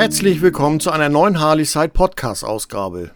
Herzlich willkommen zu einer neuen Harley-Side Podcast-Ausgabe.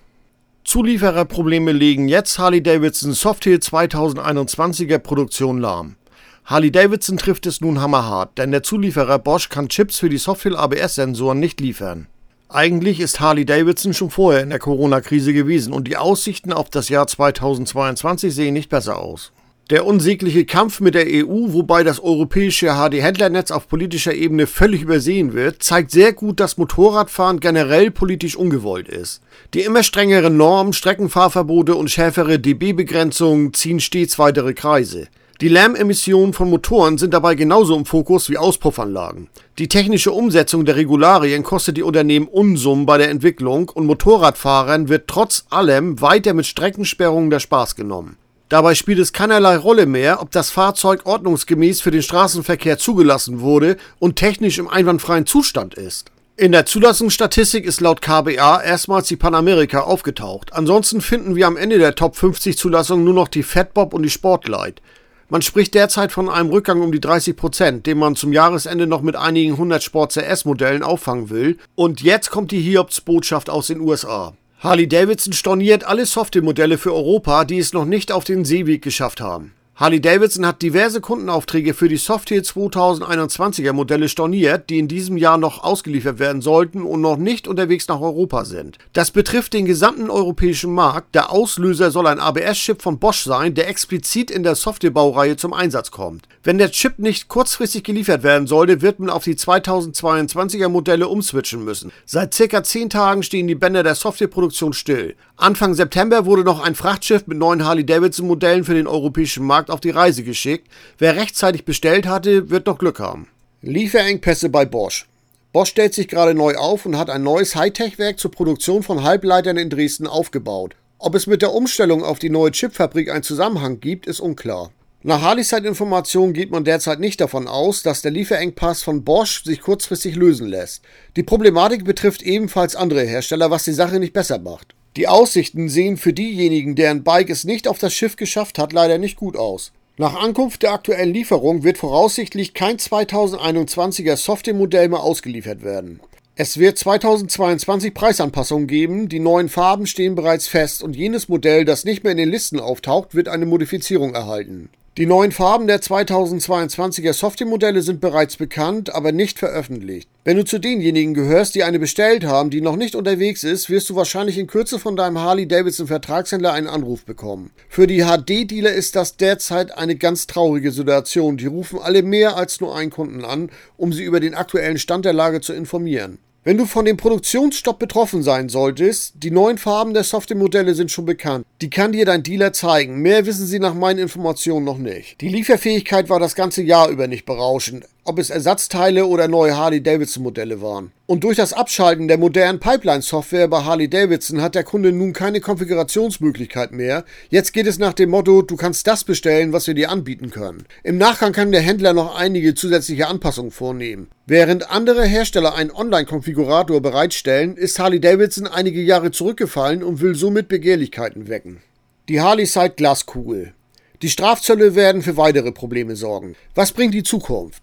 Zuliefererprobleme legen jetzt Harley-Davidson Softail 2021er Produktion lahm. Harley-Davidson trifft es nun hammerhart, denn der Zulieferer Bosch kann Chips für die Softail ABS-Sensoren nicht liefern. Eigentlich ist Harley-Davidson schon vorher in der Corona-Krise gewesen und die Aussichten auf das Jahr 2022 sehen nicht besser aus. Der unsägliche Kampf mit der EU, wobei das europäische HD-Händlernetz auf politischer Ebene völlig übersehen wird, zeigt sehr gut, dass Motorradfahren generell politisch ungewollt ist. Die immer strengeren Normen, Streckenfahrverbote und schärfere dB-Begrenzungen ziehen stets weitere Kreise. Die Lärmemissionen von Motoren sind dabei genauso im Fokus wie Auspuffanlagen. Die technische Umsetzung der Regularien kostet die Unternehmen Unsummen bei der Entwicklung und Motorradfahrern wird trotz allem weiter mit Streckensperrungen der Spaß genommen. Dabei spielt es keinerlei Rolle mehr, ob das Fahrzeug ordnungsgemäß für den Straßenverkehr zugelassen wurde und technisch im einwandfreien Zustand ist. In der Zulassungsstatistik ist laut KBA erstmals die Panamerika aufgetaucht. Ansonsten finden wir am Ende der Top 50 Zulassungen nur noch die Fatbob und die Sportglide. Man spricht derzeit von einem Rückgang um die 30 Prozent, den man zum Jahresende noch mit einigen 100 Sport CS Modellen auffangen will. Und jetzt kommt die Hiobs-Botschaft aus den USA. Harley-Davidson storniert alle Software-Modelle für Europa, die es noch nicht auf den Seeweg geschafft haben. Harley-Davidson hat diverse Kundenaufträge für die Softail 2021er Modelle storniert, die in diesem Jahr noch ausgeliefert werden sollten und noch nicht unterwegs nach Europa sind. Das betrifft den gesamten europäischen Markt. Der Auslöser soll ein ABS-Chip von Bosch sein, der explizit in der Software-Baureihe zum Einsatz kommt. Wenn der Chip nicht kurzfristig geliefert werden sollte, wird man auf die 2022er Modelle umswitchen müssen. Seit circa 10 Tagen stehen die Bänder der Softwareproduktion still. Anfang September wurde noch ein Frachtschiff mit neuen Harley-Davidson-Modellen für den europäischen Markt auf die Reise geschickt. Wer rechtzeitig bestellt hatte, wird noch Glück haben. Lieferengpässe bei Bosch. Bosch stellt sich gerade neu auf und hat ein neues Hightech-Werk zur Produktion von Halbleitern in Dresden aufgebaut. Ob es mit der Umstellung auf die neue Chipfabrik einen Zusammenhang gibt, ist unklar. Nach Harley-Side-Informationen geht man derzeit nicht davon aus, dass der Lieferengpass von Bosch sich kurzfristig lösen lässt. Die Problematik betrifft ebenfalls andere Hersteller, was die Sache nicht besser macht. Die Aussichten sehen für diejenigen, deren Bike es nicht auf das Schiff geschafft hat, leider nicht gut aus. Nach Ankunft der aktuellen Lieferung wird voraussichtlich kein 2021er Software-Modell mehr ausgeliefert werden. Es wird 2022 Preisanpassungen geben, die neuen Farben stehen bereits fest und jenes Modell, das nicht mehr in den Listen auftaucht, wird eine Modifizierung erhalten. Die neuen Farben der 2022er Software-Modelle sind bereits bekannt, aber nicht veröffentlicht. Wenn du zu denjenigen gehörst, die eine bestellt haben, die noch nicht unterwegs ist, wirst du wahrscheinlich in Kürze von deinem Harley-Davidson-Vertragshändler einen Anruf bekommen. Für die HD-Dealer ist das derzeit eine ganz traurige Situation. Die rufen alle mehr als nur einen Kunden an, um sie über den aktuellen Stand der Lage zu informieren. Wenn du von dem Produktionsstopp betroffen sein solltest, die neuen Farben der Software-Modelle sind schon bekannt. Die kann dir dein Dealer zeigen. Mehr wissen sie nach meinen Informationen noch nicht. Die Lieferfähigkeit war das ganze Jahr über nicht berauschend ob es Ersatzteile oder neue Harley-Davidson-Modelle waren. Und durch das Abschalten der modernen Pipeline-Software bei Harley-Davidson hat der Kunde nun keine Konfigurationsmöglichkeit mehr. Jetzt geht es nach dem Motto, du kannst das bestellen, was wir dir anbieten können. Im Nachgang kann der Händler noch einige zusätzliche Anpassungen vornehmen. Während andere Hersteller einen Online-Konfigurator bereitstellen, ist Harley-Davidson einige Jahre zurückgefallen und will somit Begehrlichkeiten wecken. Die Harley-Side Glaskugel. Die Strafzölle werden für weitere Probleme sorgen. Was bringt die Zukunft?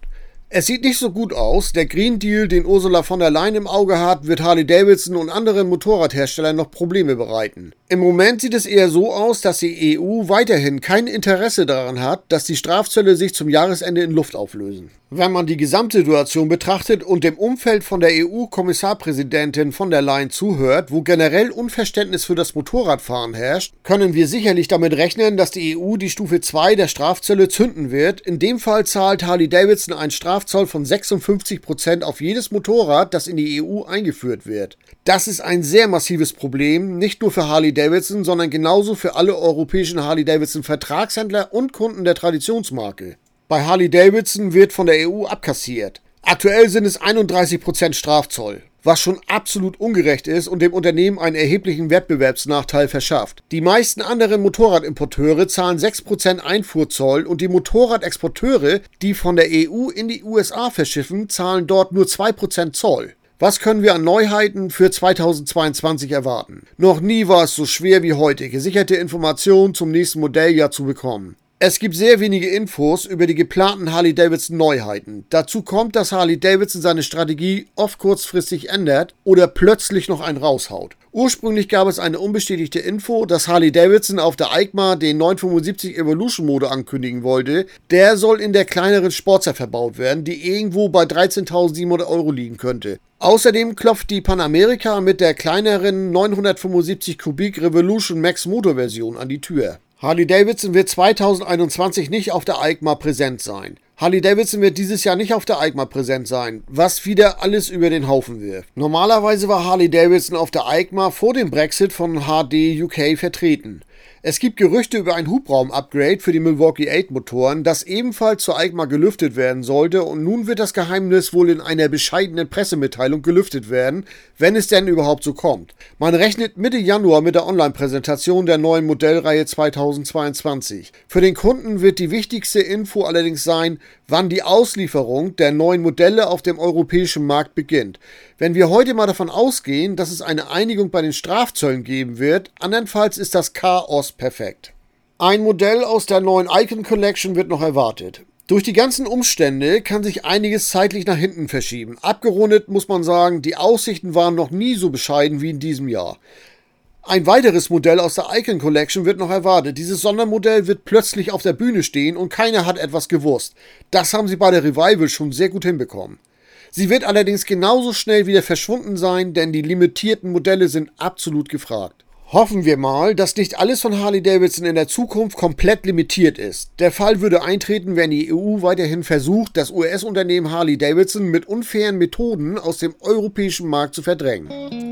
Es sieht nicht so gut aus. Der Green Deal, den Ursula von der Leyen im Auge hat, wird Harley Davidson und anderen Motorradherstellern noch Probleme bereiten. Im Moment sieht es eher so aus, dass die EU weiterhin kein Interesse daran hat, dass die Strafzölle sich zum Jahresende in Luft auflösen. Wenn man die Gesamtsituation betrachtet und dem Umfeld von der EU-Kommissarpräsidentin von der Leyen zuhört, wo generell Unverständnis für das Motorradfahren herrscht, können wir sicherlich damit rechnen, dass die EU die Stufe 2 der Strafzölle zünden wird. In dem Fall zahlt Harley Davidson einen Strafzoll von 56% auf jedes Motorrad, das in die EU eingeführt wird. Das ist ein sehr massives Problem, nicht nur für Harley Davidson, sondern genauso für alle europäischen Harley Davidson Vertragshändler und Kunden der Traditionsmarke. Bei Harley Davidson wird von der EU abkassiert. Aktuell sind es 31% Strafzoll, was schon absolut ungerecht ist und dem Unternehmen einen erheblichen Wettbewerbsnachteil verschafft. Die meisten anderen Motorradimporteure zahlen 6% Einfuhrzoll und die Motorradexporteure, die von der EU in die USA verschiffen, zahlen dort nur 2% Zoll. Was können wir an Neuheiten für 2022 erwarten? Noch nie war es so schwer wie heute, gesicherte Informationen zum nächsten Modelljahr zu bekommen. Es gibt sehr wenige Infos über die geplanten Harley-Davidson Neuheiten. Dazu kommt, dass Harley-Davidson seine Strategie oft kurzfristig ändert oder plötzlich noch einen raushaut. Ursprünglich gab es eine unbestätigte Info, dass Harley-Davidson auf der EICMA den 975 Evolution Mode ankündigen wollte. Der soll in der kleineren Sportster verbaut werden, die irgendwo bei 13.700 Euro liegen könnte. Außerdem klopft die Panamerika mit der kleineren 975 Kubik Revolution Max Motor Version an die Tür. Harley Davidson wird 2021 nicht auf der EICMA präsent sein. Harley Davidson wird dieses Jahr nicht auf der EICMA präsent sein, was wieder alles über den Haufen wirft. Normalerweise war Harley Davidson auf der EICMA vor dem Brexit von HD UK vertreten. Es gibt Gerüchte über ein Hubraum-Upgrade für die Milwaukee 8 Motoren, das ebenfalls zur EICMA gelüftet werden sollte und nun wird das Geheimnis wohl in einer bescheidenen Pressemitteilung gelüftet werden, wenn es denn überhaupt so kommt. Man rechnet Mitte Januar mit der Online-Präsentation der neuen Modellreihe 2022. Für den Kunden wird die wichtigste Info allerdings sein, wann die Auslieferung der neuen Modelle auf dem europäischen Markt beginnt. Wenn wir heute mal davon ausgehen, dass es eine Einigung bei den Strafzöllen geben wird, andernfalls ist das Chaos perfekt. Ein Modell aus der neuen Icon Collection wird noch erwartet. Durch die ganzen Umstände kann sich einiges zeitlich nach hinten verschieben. Abgerundet muss man sagen, die Aussichten waren noch nie so bescheiden wie in diesem Jahr. Ein weiteres Modell aus der Icon Collection wird noch erwartet. Dieses Sondermodell wird plötzlich auf der Bühne stehen und keiner hat etwas gewusst. Das haben sie bei der Revival schon sehr gut hinbekommen. Sie wird allerdings genauso schnell wieder verschwunden sein, denn die limitierten Modelle sind absolut gefragt. Hoffen wir mal, dass nicht alles von Harley Davidson in der Zukunft komplett limitiert ist. Der Fall würde eintreten, wenn die EU weiterhin versucht, das US-Unternehmen Harley Davidson mit unfairen Methoden aus dem europäischen Markt zu verdrängen.